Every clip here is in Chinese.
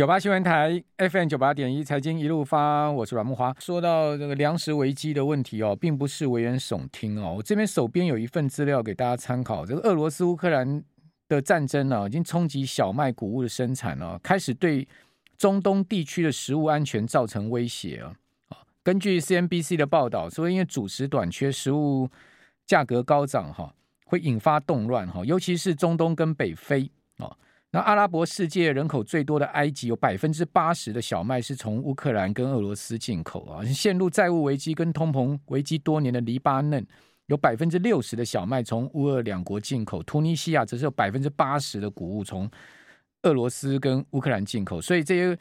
九八新闻台 FM 九八点一财经一路发，我是阮慕华。说到这个粮食危机的问题哦，并不是危言耸听哦。我这边手边有一份资料给大家参考。这个俄罗斯乌克兰的战争呢、已经冲击小麦谷物的生产了、开始对中东地区的食物安全造成威胁啊。根据 CNBC 的报道，说因为主食短缺，食物价格高涨哈，会引发动乱哈，尤其是中东跟北非啊。那阿拉伯世界人口最多的埃及，有百分之八十的小麦是从乌克兰跟俄罗斯进口啊。陷入债务危机跟通膨危机多年的黎巴嫩，有百分之六十的小麦从乌俄两国进口。突尼西亚则是有百分之八十的谷物从俄罗斯跟乌克兰进口。所以这些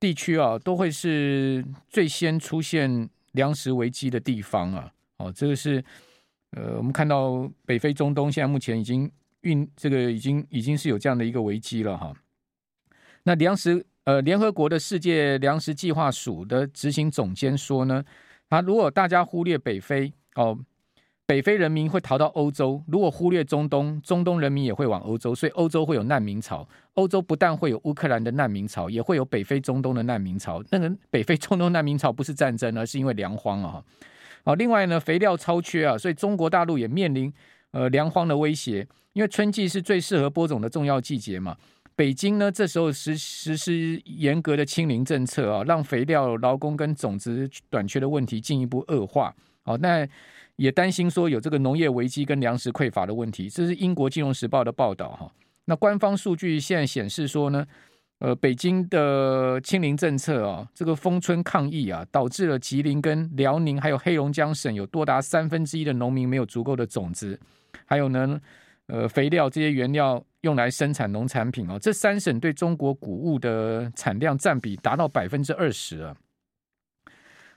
地区啊，都会是最先出现粮食危机的地方啊。哦，这个是呃，我们看到北非、中东现在目前已经。运这个已经已经是有这样的一个危机了哈。那粮食呃，联合国的世界粮食计划署的执行总监说呢，啊，如果大家忽略北非哦，北非人民会逃到欧洲；如果忽略中东，中东人民也会往欧洲，所以欧洲会有难民潮。欧洲不但会有乌克兰的难民潮，也会有北非、中东的难民潮。那个北非、中东难民潮不是战争，而是因为粮荒啊。好，另外呢，肥料超缺啊，所以中国大陆也面临呃粮荒的威胁。因为春季是最适合播种的重要季节嘛，北京呢这时候实实施严格的清零政策啊，让肥料、劳工跟种子短缺的问题进一步恶化。好，那也担心说有这个农业危机跟粮食匮乏的问题。这是英国金融时报的报道哈。那官方数据现在显示说呢，呃，北京的清零政策啊，这个封村抗疫啊，导致了吉林跟辽宁还有黑龙江省有多达三分之一的农民没有足够的种子，还有呢。呃，肥料这些原料用来生产农产品哦，这三省对中国谷物的产量占比达到百分之二十啊！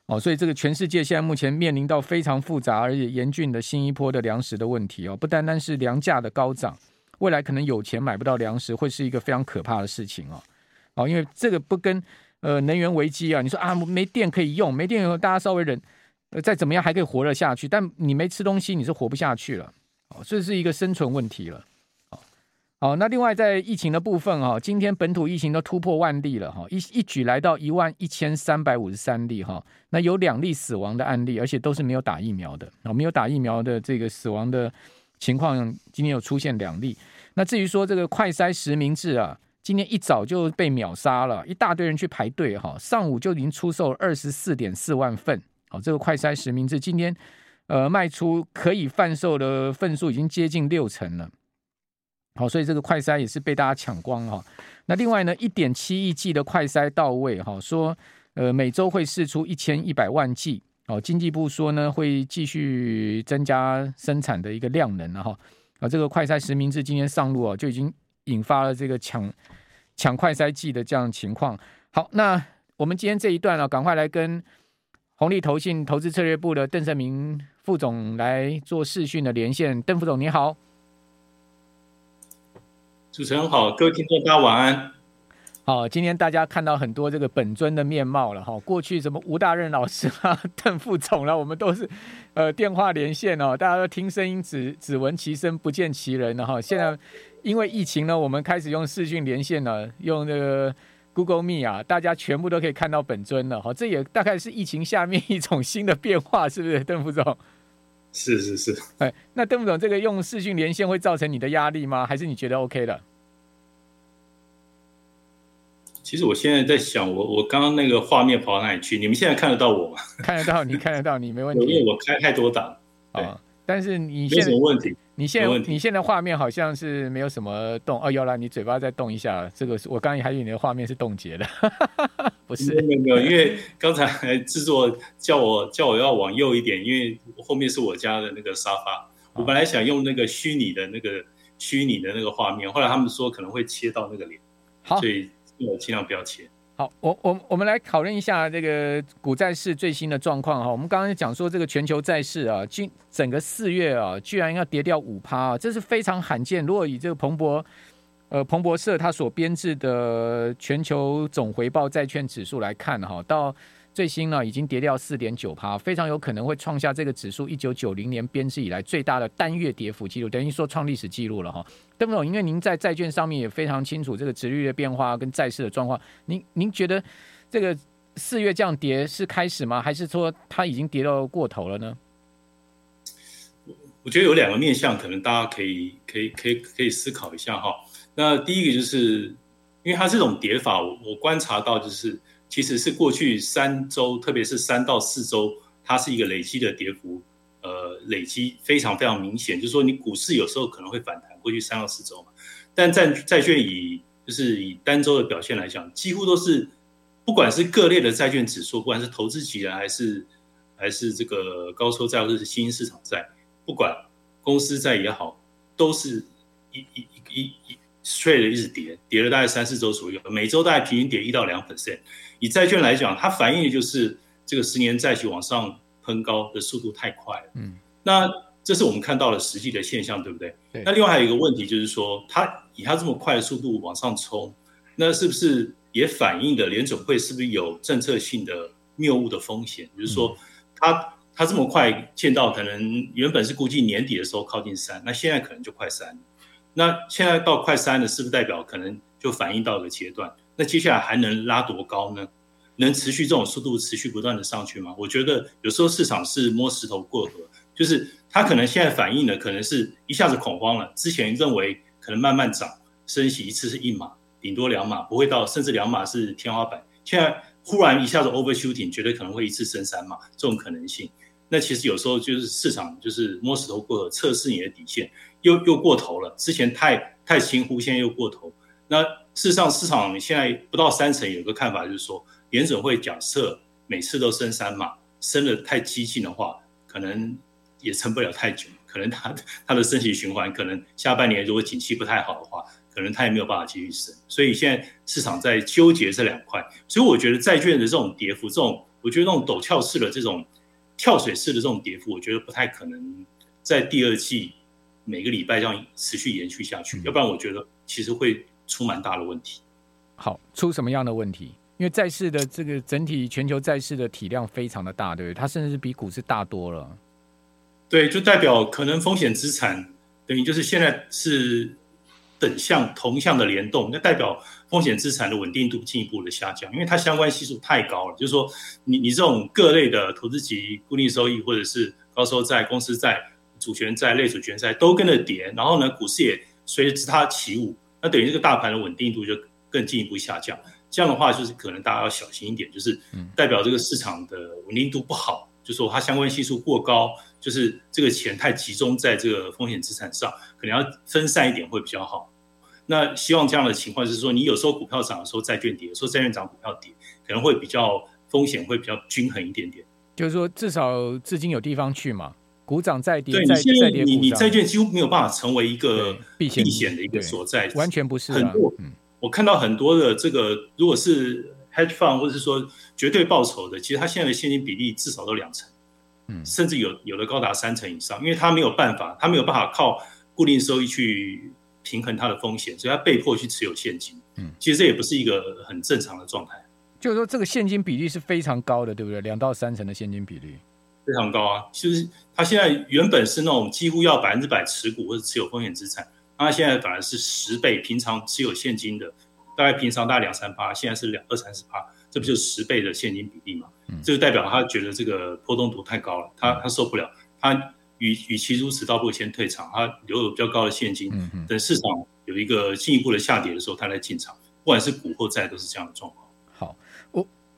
哦，所以这个全世界现在目前面临到非常复杂而且严峻的新一波的粮食的问题哦，不单单是粮价的高涨，未来可能有钱买不到粮食，会是一个非常可怕的事情哦。哦，因为这个不跟呃能源危机啊，你说啊没电可以用，没电以后大家稍微忍，呃再怎么样还可以活得下去，但你没吃东西你是活不下去了。哦，这是一个生存问题了。好，那另外在疫情的部分哈，今天本土疫情都突破万例了哈，一一举来到一万一千三百五十三例哈。那有两例死亡的案例，而且都是没有打疫苗的啊，没有打疫苗的这个死亡的情况，今天有出现两例。那至于说这个快筛实名制啊，今天一早就被秒杀了，一大堆人去排队哈，上午就已经出售二十四点四万份。好，这个快筛实名制今天。呃，卖出可以贩售的份数已经接近六成了，好，所以这个快筛也是被大家抢光哈。那另外呢，一点七亿剂的快筛到位哈，说呃每周会释出一千一百万剂，哦，经济部说呢会继续增加生产的一个量能了哈。啊，这个快筛实名制今天上路啊，就已经引发了这个抢抢快筛剂的这样情况。好，那我们今天这一段啊，赶快来跟红利投信投资策略部的邓胜明副总来做视讯的连线，邓副总你好，主持人好，各位听众大家晚安。好，今天大家看到很多这个本尊的面貌了哈，过去什么吴大任老师啊、邓副总了，我们都是呃电话连线哦，大家都听声音只只闻其声不见其人了哈。现在因为疫情呢，我们开始用视讯连线了，用这个。Google Meet 啊，大家全部都可以看到本尊了哈，这也大概是疫情下面一种新的变化，是不是，邓副总？是是是，哎，那邓副总，这个用视讯连线会造成你的压力吗？还是你觉得 OK 的？其实我现在在想，我我刚刚那个画面跑到哪里去？你们现在看得到我吗？看得到，你看得到，你没问题。因为我开太多档啊。但是你现在没什么问题，你现在你现在画面好像是没有什么动哦，有了，你嘴巴再动一下，这个是我刚才还以为你的画面是冻结的，不是？没有没有，因为刚才制作叫我叫我要往右一点，因为后面是我家的那个沙发，我本来想用那个虚拟的那个虚拟的那个画面，后来他们说可能会切到那个脸，好，所以我尽量不要切。好，我我我们来讨论一下这个股债市最新的状况哈。我们刚刚讲说这个全球债市啊，今整个四月啊，居然要跌掉五趴啊，这是非常罕见。如果以这个彭博呃彭博社它所编制的全球总回报债券指数来看哈，到最新呢已经跌掉四点九趴，非常有可能会创下这个指数一九九零年编制以来最大的单月跌幅记录，等于说创历史记录了哈。邓总，因为您在债券上面也非常清楚这个值率的变化跟债市的状况，您您觉得这个四月这样跌是开始吗？还是说它已经跌到过头了呢？我觉得有两个面向，可能大家可以可以可以可以思考一下哈。那第一个就是，因为它这种跌法，我我观察到就是，其实是过去三周，特别是三到四周，它是一个累积的跌幅，呃，累积非常非常明显。就是说，你股市有时候可能会反弹，过去三到四周嘛，但债债券以就是以单周的表现来讲，几乎都是，不管是各类的债券指数，不管是投资级的还是还是这个高收债或者是新兴市场债。不管公司债也好，都是一一一一 straight 一直跌，跌了大概三四周左右，每周大概平均跌一到两 percent。以债券来讲，它反映的就是这个十年债息往上喷高的速度太快了。嗯，那这是我们看到了实际的现象，对不对？对。那另外还有一个问题就是说，它以它这么快的速度往上冲，那是不是也反映的联准会是不是有政策性的谬误的风险？就是说，它。它这么快见到，可能原本是估计年底的时候靠近三，那现在可能就快三。那现在到快三了，是不是代表可能就反映到一个阶段？那接下来还能拉多高呢？能持续这种速度持续不断的上去吗？我觉得有时候市场是摸石头过河，就是它可能现在反映的可能是一下子恐慌了，之前认为可能慢慢涨，升息一次是一码，顶多两码，不会到甚至两码是天花板。现在忽然一下子 overshooting，绝对可能会一次升三码，这种可能性。那其实有时候就是市场就是摸石头过河，测试你的底线，又又过头了。之前太太轻忽，现在又过头。那事实上，市场现在不到三成，有个看法就是说，联准会假设每次都升三码，升的太激进的话，可能也撑不了太久。可能它它的升息循环，可能下半年如果景气不太好的话，可能它也没有办法继续升。所以现在市场在纠结这两块。所以我觉得债券的这种跌幅，这种我觉得那种陡峭式的这种。跳水式的这种跌幅，我觉得不太可能在第二季每个礼拜这样持续延续下去，嗯、要不然我觉得其实会出蛮大的问题。好，出什么样的问题？因为债市的这个整体全球债市的体量非常的大，对不对？它甚至是比股市大多了。对，就代表可能风险资产等于就是现在是。等向同向的联动，那代表风险资产的稳定度进一步的下降，因为它相关系数太高了。就是说你，你你这种各类的投资级固定收益，或者是高收债、公司债、主权债、类主权债都跟着跌，然后呢，股市也随着它起舞，那等于这个大盘的稳定度就更进一步下降。这样的话，就是可能大家要小心一点，就是代表这个市场的稳定度不好，就是说它相关系数过高，就是这个钱太集中在这个风险资产上，可能要分散一点会比较好。那希望这样的情况是说，你有时候股票涨的时候债券跌，有时候债券涨股票跌，可能会比较风险会比较均衡一点点。就是说，至少资金有地方去嘛，股涨再跌，对，你现在你你债券几乎没有办法成为一个避险的一个所在，完全不是、啊。很多，嗯、我看到很多的这个，如果是 hedge fund 或者是说绝对报酬的，其实它现在的现金比例至少都两成，嗯，甚至有有的高达三成以上，因为它没有办法，它没有办法靠固定收益去。平衡它的风险，所以它被迫去持有现金。嗯，其实这也不是一个很正常的状态。就是说，这个现金比例是非常高的，对不对？两到三成的现金比例非常高啊。就是他现在原本是那种几乎要百分之百持股或者持有风险资产，他现在反而是十倍。平常持有现金的，大概平常大概两三趴，现在是两二三十趴，这不就是十倍的现金比例吗？嗯，这就代表他觉得这个波动度太高了，他他受不了，他。与与其如此，倒不如先退场，他留有比较高的现金，等市场有一个进一步的下跌的时候，他来进场。不管是股或债，都是这样的状况。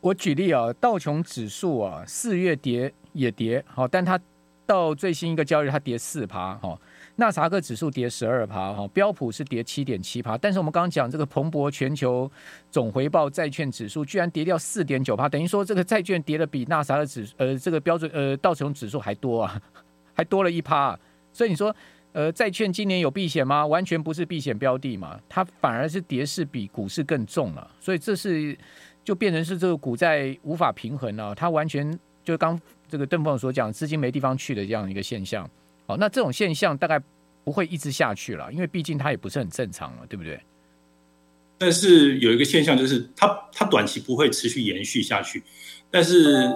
我举例啊，道琼指数啊，四月跌也跌，好，但它到最新一个交易日，它跌四趴，哈。纳萨克指数跌十二趴，哈，标普是跌七点七趴。但是我们刚刚讲这个蓬勃全球总回报债券指数居然跌掉四点九趴，等于说这个债券跌的比纳斯达克指呃这个标准呃道琼指数还多啊。还多了一趴，所以你说，呃，债券今年有避险吗？完全不是避险标的嘛，它反而是跌势比股市更重了，所以这是就变成是这个股债无法平衡了，它完全就刚这个邓凤所讲，资金没地方去的这样一个现象。好，那这种现象大概不会一直下去了，因为毕竟它也不是很正常了，对不对？但是有一个现象就是它，它它短期不会持续延续下去，但是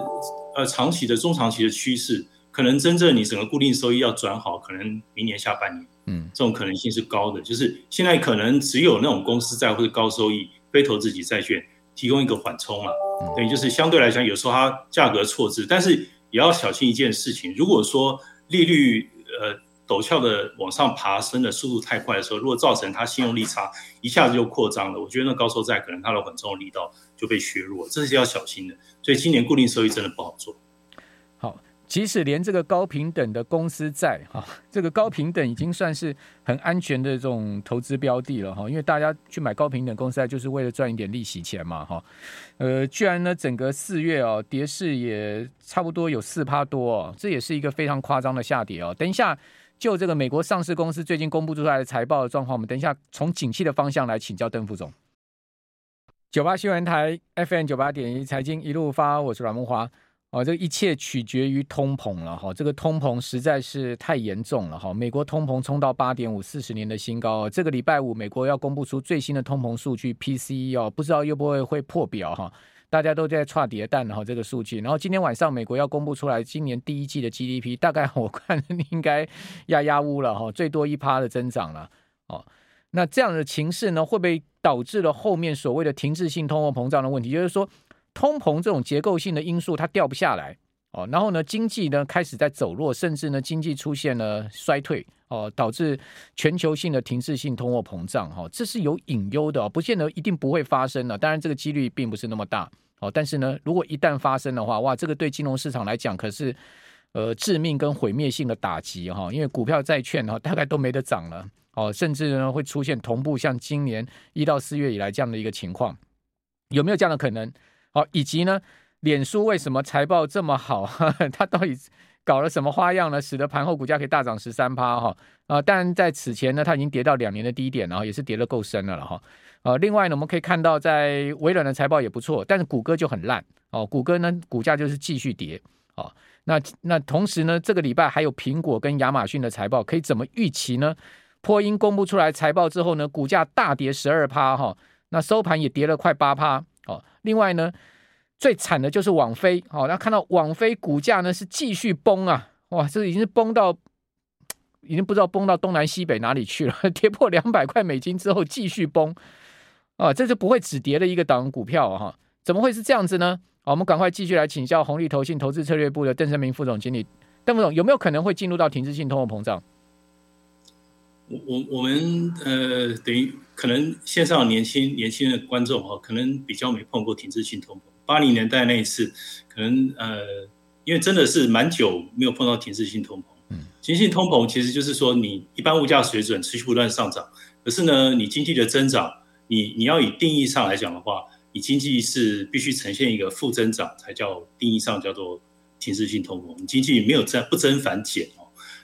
呃，长期的、中长期的趋势，可能真正你整个固定收益要转好，可能明年下半年，嗯，这种可能性是高的。就是现在可能只有那种公司债或者高收益非投资级债券提供一个缓冲了，等于就是相对来讲，有时候它价格错置，但是也要小心一件事情，如果说利率呃。陡峭的往上爬升的速度太快的时候，如果造成它信用利差一下子就扩张了，我觉得那高收债可能它的缓冲力道就被削弱，这是要小心的。所以今年固定收益真的不好做。即使连这个高平等的公司债哈，这个高平等已经算是很安全的这种投资标的了哈，因为大家去买高平等公司债就是为了赚一点利息钱嘛哈。呃，居然呢整个四月哦跌势也差不多有四趴多哦，这也是一个非常夸张的下跌哦。等一下。就这个美国上市公司最近公布出来的财报的状况，我们等一下从景气的方向来请教邓副总。九八新闻台 FM 九八点一财经一路发，我是阮慕驊。哦，这一切取决于通膨了哈，这个通膨实在是太严重了哈。美国通膨冲到八点五，四十年的新高。这个礼拜五，美国要公布出最新的通膨数据 PCE 哦，不知道又不会会破表哈。大家都在剉叠蛋哈，这个数据。然后今天晚上美国要公布出来今年第一季的 GDP，大概 我看应该压压乌了哈，最多一趴的增长了哦。那这样的情势呢，会不会导致了后面所谓的停滞性通货膨胀的问题？就是说，通膨这种结构性的因素它掉不下来哦，然后呢，经济呢开始在走弱，甚至呢经济出现了衰退哦，导致全球性的停滞性通货膨胀哈，这是有隐忧的，不见得一定不会发生的。当然，这个几率并不是那么大。哦，但是呢，如果一旦发生的话，哇，这个对金融市场来讲可是呃致命跟毁灭性的打击哈，因为股票、债券哈大概都没得涨了，哦，甚至呢会出现同步像今年一到四月以来这样的一个情况，有没有这样的可能？好，以及呢，脸书为什么财报这么好？它到底搞了什么花样呢？使得盘后股价可以大涨十三趴哈啊！但在此前呢，它已经跌到两年的低点，然后也是跌得够深了了哈。呃，另外呢，我们可以看到，在微软的财报也不错，但是谷歌就很烂哦。谷歌呢，股价就是继续跌哦。那那同时呢，这个礼拜还有苹果跟亚马逊的财报，可以怎么预期呢？波音公布出来财报之后呢，股价大跌十二趴哈，那收盘也跌了快八趴哦。另外呢，最惨的就是网飞哦，那看到网飞股价呢是继续崩啊，哇，这已经是崩到已经不知道崩到东南西北哪里去了，跌破两百块美金之后继续崩。啊，这就不会止跌的一个档股票哈、怎么会是这样子呢？好，我们赶快继续来请教红利投信投资策略部的邓声明副总经理，邓副总有没有可能会进入到停滞性通货膨胀？我我我们呃，等于可能线上年轻年轻的观众哈，可能比较没碰过停滞性通膨。八零年代那一次，可能呃，因为真的是蛮久没有碰到停滞性通膨。嗯，停滞性通膨其实就是说，你一般物价水准持续不断上涨，可是呢，你经济的增长。你你要以定义上来讲的话，你经济是必须呈现一个负增长才叫定义上叫做停滞性通膨。你经济没有增不增反减哦，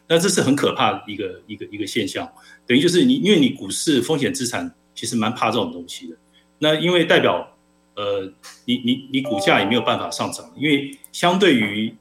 那这是很可怕的一个一个一个现象。等于就是你因为你股市风险资产其实蛮怕这种东西的。那因为代表呃你你你股价也没有办法上涨，因为相对于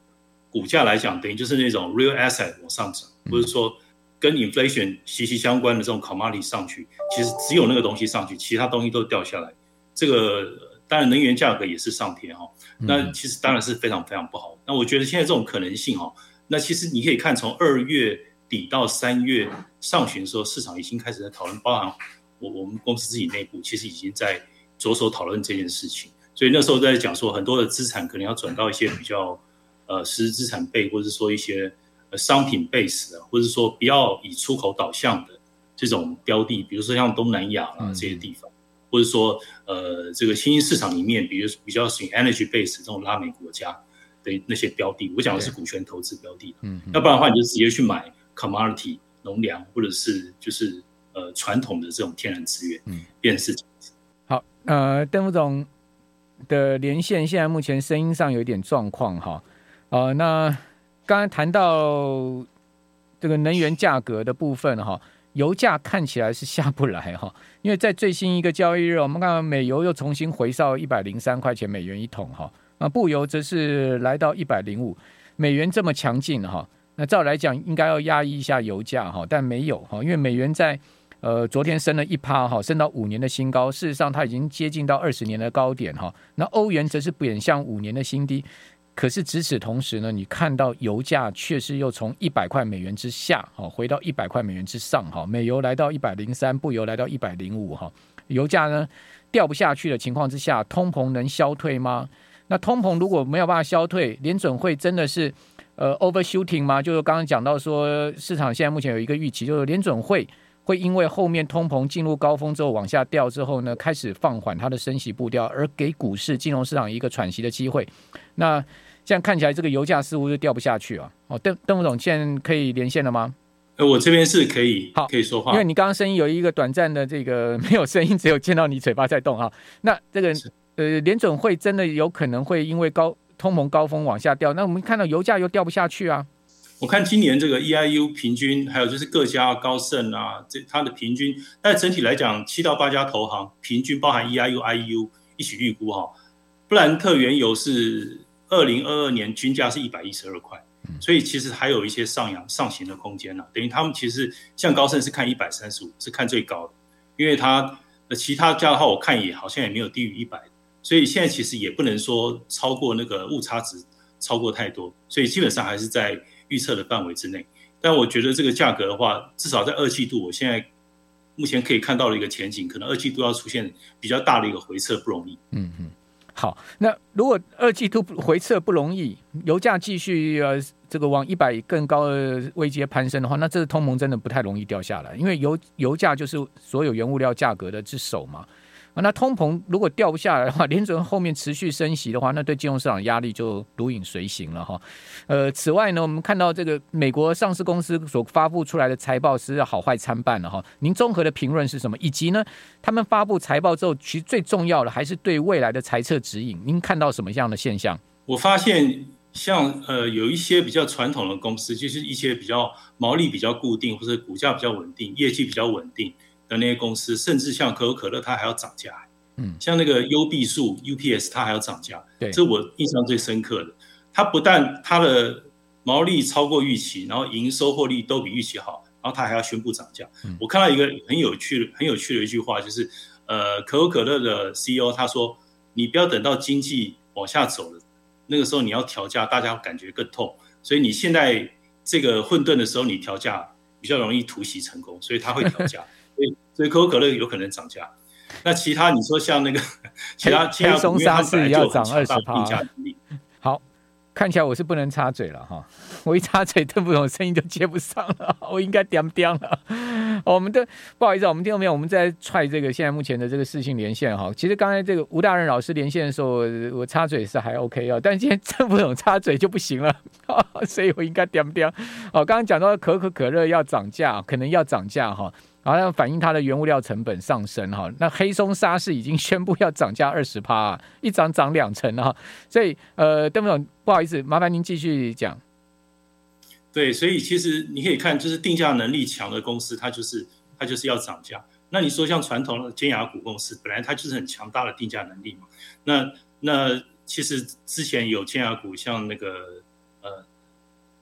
股价来讲，等于就是那种 real asset 往上涨，不是说。跟 inflation 息息相关的这种 commodity 上去，其实只有那个东西上去，其他东西都掉下来。这个当然能源价格也是上天哈，那其实当然是非常非常不好。那我觉得现在这种可能性哈，那其实你可以看从二月底到三月上旬的时候，市场已经开始在讨论，包含我我们公司自己内部其实已经在着手讨论这件事情。所以那时候在讲说，很多的资产可能要转到一些比较呃实质资产类，或者说一些呃。商品 base 的，或者说不要以出口导向的这种标的，比如说像东南亚啊这些地方，嗯、或者说呃这个新兴市场里面，比如比较属于 energy base 这种拉美国家的那些标的，我讲的是股权投资标的，嗯，要不然的话你就直接去买 commodity 农粮，或者是就是呃传统的这种天然资源，嗯，变成是这样子。好，呃，邓副总的连线现在目前声音上有一点状况哈，呃，那。刚才谈到这个能源价格的部分哈，油价看起来是下不来哈，因为在最新一个交易日，我们看到美油又重新回到一百零三块钱美元一桶哈，啊，布油则是来到一百零五，美元这么强劲哈，那照来讲应该要压抑一下油价哈，但没有哈，因为美元在呃，昨天升了一趴哈，升到五年的新高。事实上，它已经接近到二十年的高点哈。那欧元则是贬向五年的新低。可是，值此同时呢，你看到油价确实又从一百块美元之下，哈，回到一百块美元之上，哈，美油来到一百零三，布油来到一百零五，哈，油价呢掉不下去的情况之下，通膨能消退吗？那通膨如果没有办法消退，联准会真的是呃 overshooting 吗？就是刚刚讲到说，市场现在目前有一个预期，就是联准会会因为后面通膨进入高峰之后往下掉之后呢，开始放缓它的升息步调，而给股市、金融市场一个喘息的机会。那这样看起来，这个油价似乎是掉不下去啊！哦，邓邓副总，现在可以连线了吗？呃，我这边是可以，好，可以说话。因为你刚刚声音有一个短暂的这个没有声音，只有见到你嘴巴在动哈。那这个呃，联准会真的有可能会因为高通膨高峰往下掉？那我们看到油价又掉不下去啊！我看今年这个 EIU 平均，还有就是各家高盛啊，这它的平均，但整体来讲，七到八家投行平均包含 EIU、IEU 一起预估哈，布兰特原油是。二零二二年均价是一百一十二块，所以其实还有一些上扬上行的空间呢、啊。等于他们其实像高盛是看一百三十五，是看最高的，因为它的其他家的话，我看也好像也没有低于一百，所以现在其实也不能说超过那个误差值超过太多，所以基本上还是在预测的范围之内。但我觉得这个价格的话，至少在二季度，我现在目前可以看到的一个前景，可能二季度要出现比较大的一个回撤不容易。嗯嗯。好，那如果二季度回撤不容易，油价继续呃这个往一百更高的位阶攀升的话，那这个通膨真的不太容易掉下来，因为油油价就是所有原物料价格的之首嘛。那通膨如果掉不下来的话，联准后面持续升息的话，那对金融市场压力就如影随形了哈。呃，此外呢，我们看到这个美国上市公司所发布出来的财报是好坏参半的哈。您综合的评论是什么？以及呢，他们发布财报之后，其实最重要的还是对未来的财测指引。您看到什么样的现象？我发现像呃有一些比较传统的公司，就是一些比较毛利比较固定，或者股价比较稳定，业绩比较稳定。的那些公司，甚至像可口可乐，它还要涨价。嗯，像那个优必树 UPS，它还要涨价。对，这我印象最深刻的。它不但它的毛利超过预期，然后营收获利都比预期好，然后它还要宣布涨价。嗯，我看到一个很有趣、很有趣的一句话，就是呃，可口可乐的 CEO 他说：“你不要等到经济往下走了，那个时候你要调价，大家感觉更痛。所以你现在这个混沌的时候，你调价比较容易突袭成功，所以他会调价。” 所以，所以可口可乐有可能涨价。那其他你说像那个 其他其他松沙士要涨二十趴。好，看起来我是不能插嘴了哈，我一插嘴，邓副总声音就接不上了，我应该点点了。我们的不好意思，我们听到没有？我们在踹这个现在目前的这个视讯连线哈。其实刚才这个吴大任老师连线的时候，我插嘴是还 OK 啊，但今天邓副总插嘴就不行了，所以我应该点点。哦，刚刚讲到可口可乐要涨价，可能要涨价哈。好像反映它的原物料成本上升哈，那黑松沙是已经宣布要涨价二十趴，一涨涨两成哈，所以呃，邓总不好意思，麻烦您继续讲。对，所以其实你可以看，就是定价能力强的公司，它就是它就是要涨价。那你说像传统的尖牙股公司，本来它就是很强大的定价能力嘛。那那其实之前有尖牙股，像那个。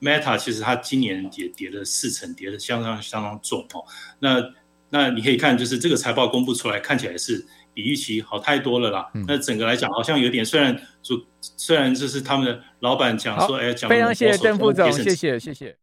Meta 其实它今年也跌了四成，跌的相当相当重哦。那那你可以看，就是这个财报公布出来，看起来是比预期好太多了啦。嗯、那整个来讲，好像有点，虽然说虽然就是他们的老板讲说，哎，讲非常谢谢邓副总，谢谢谢谢。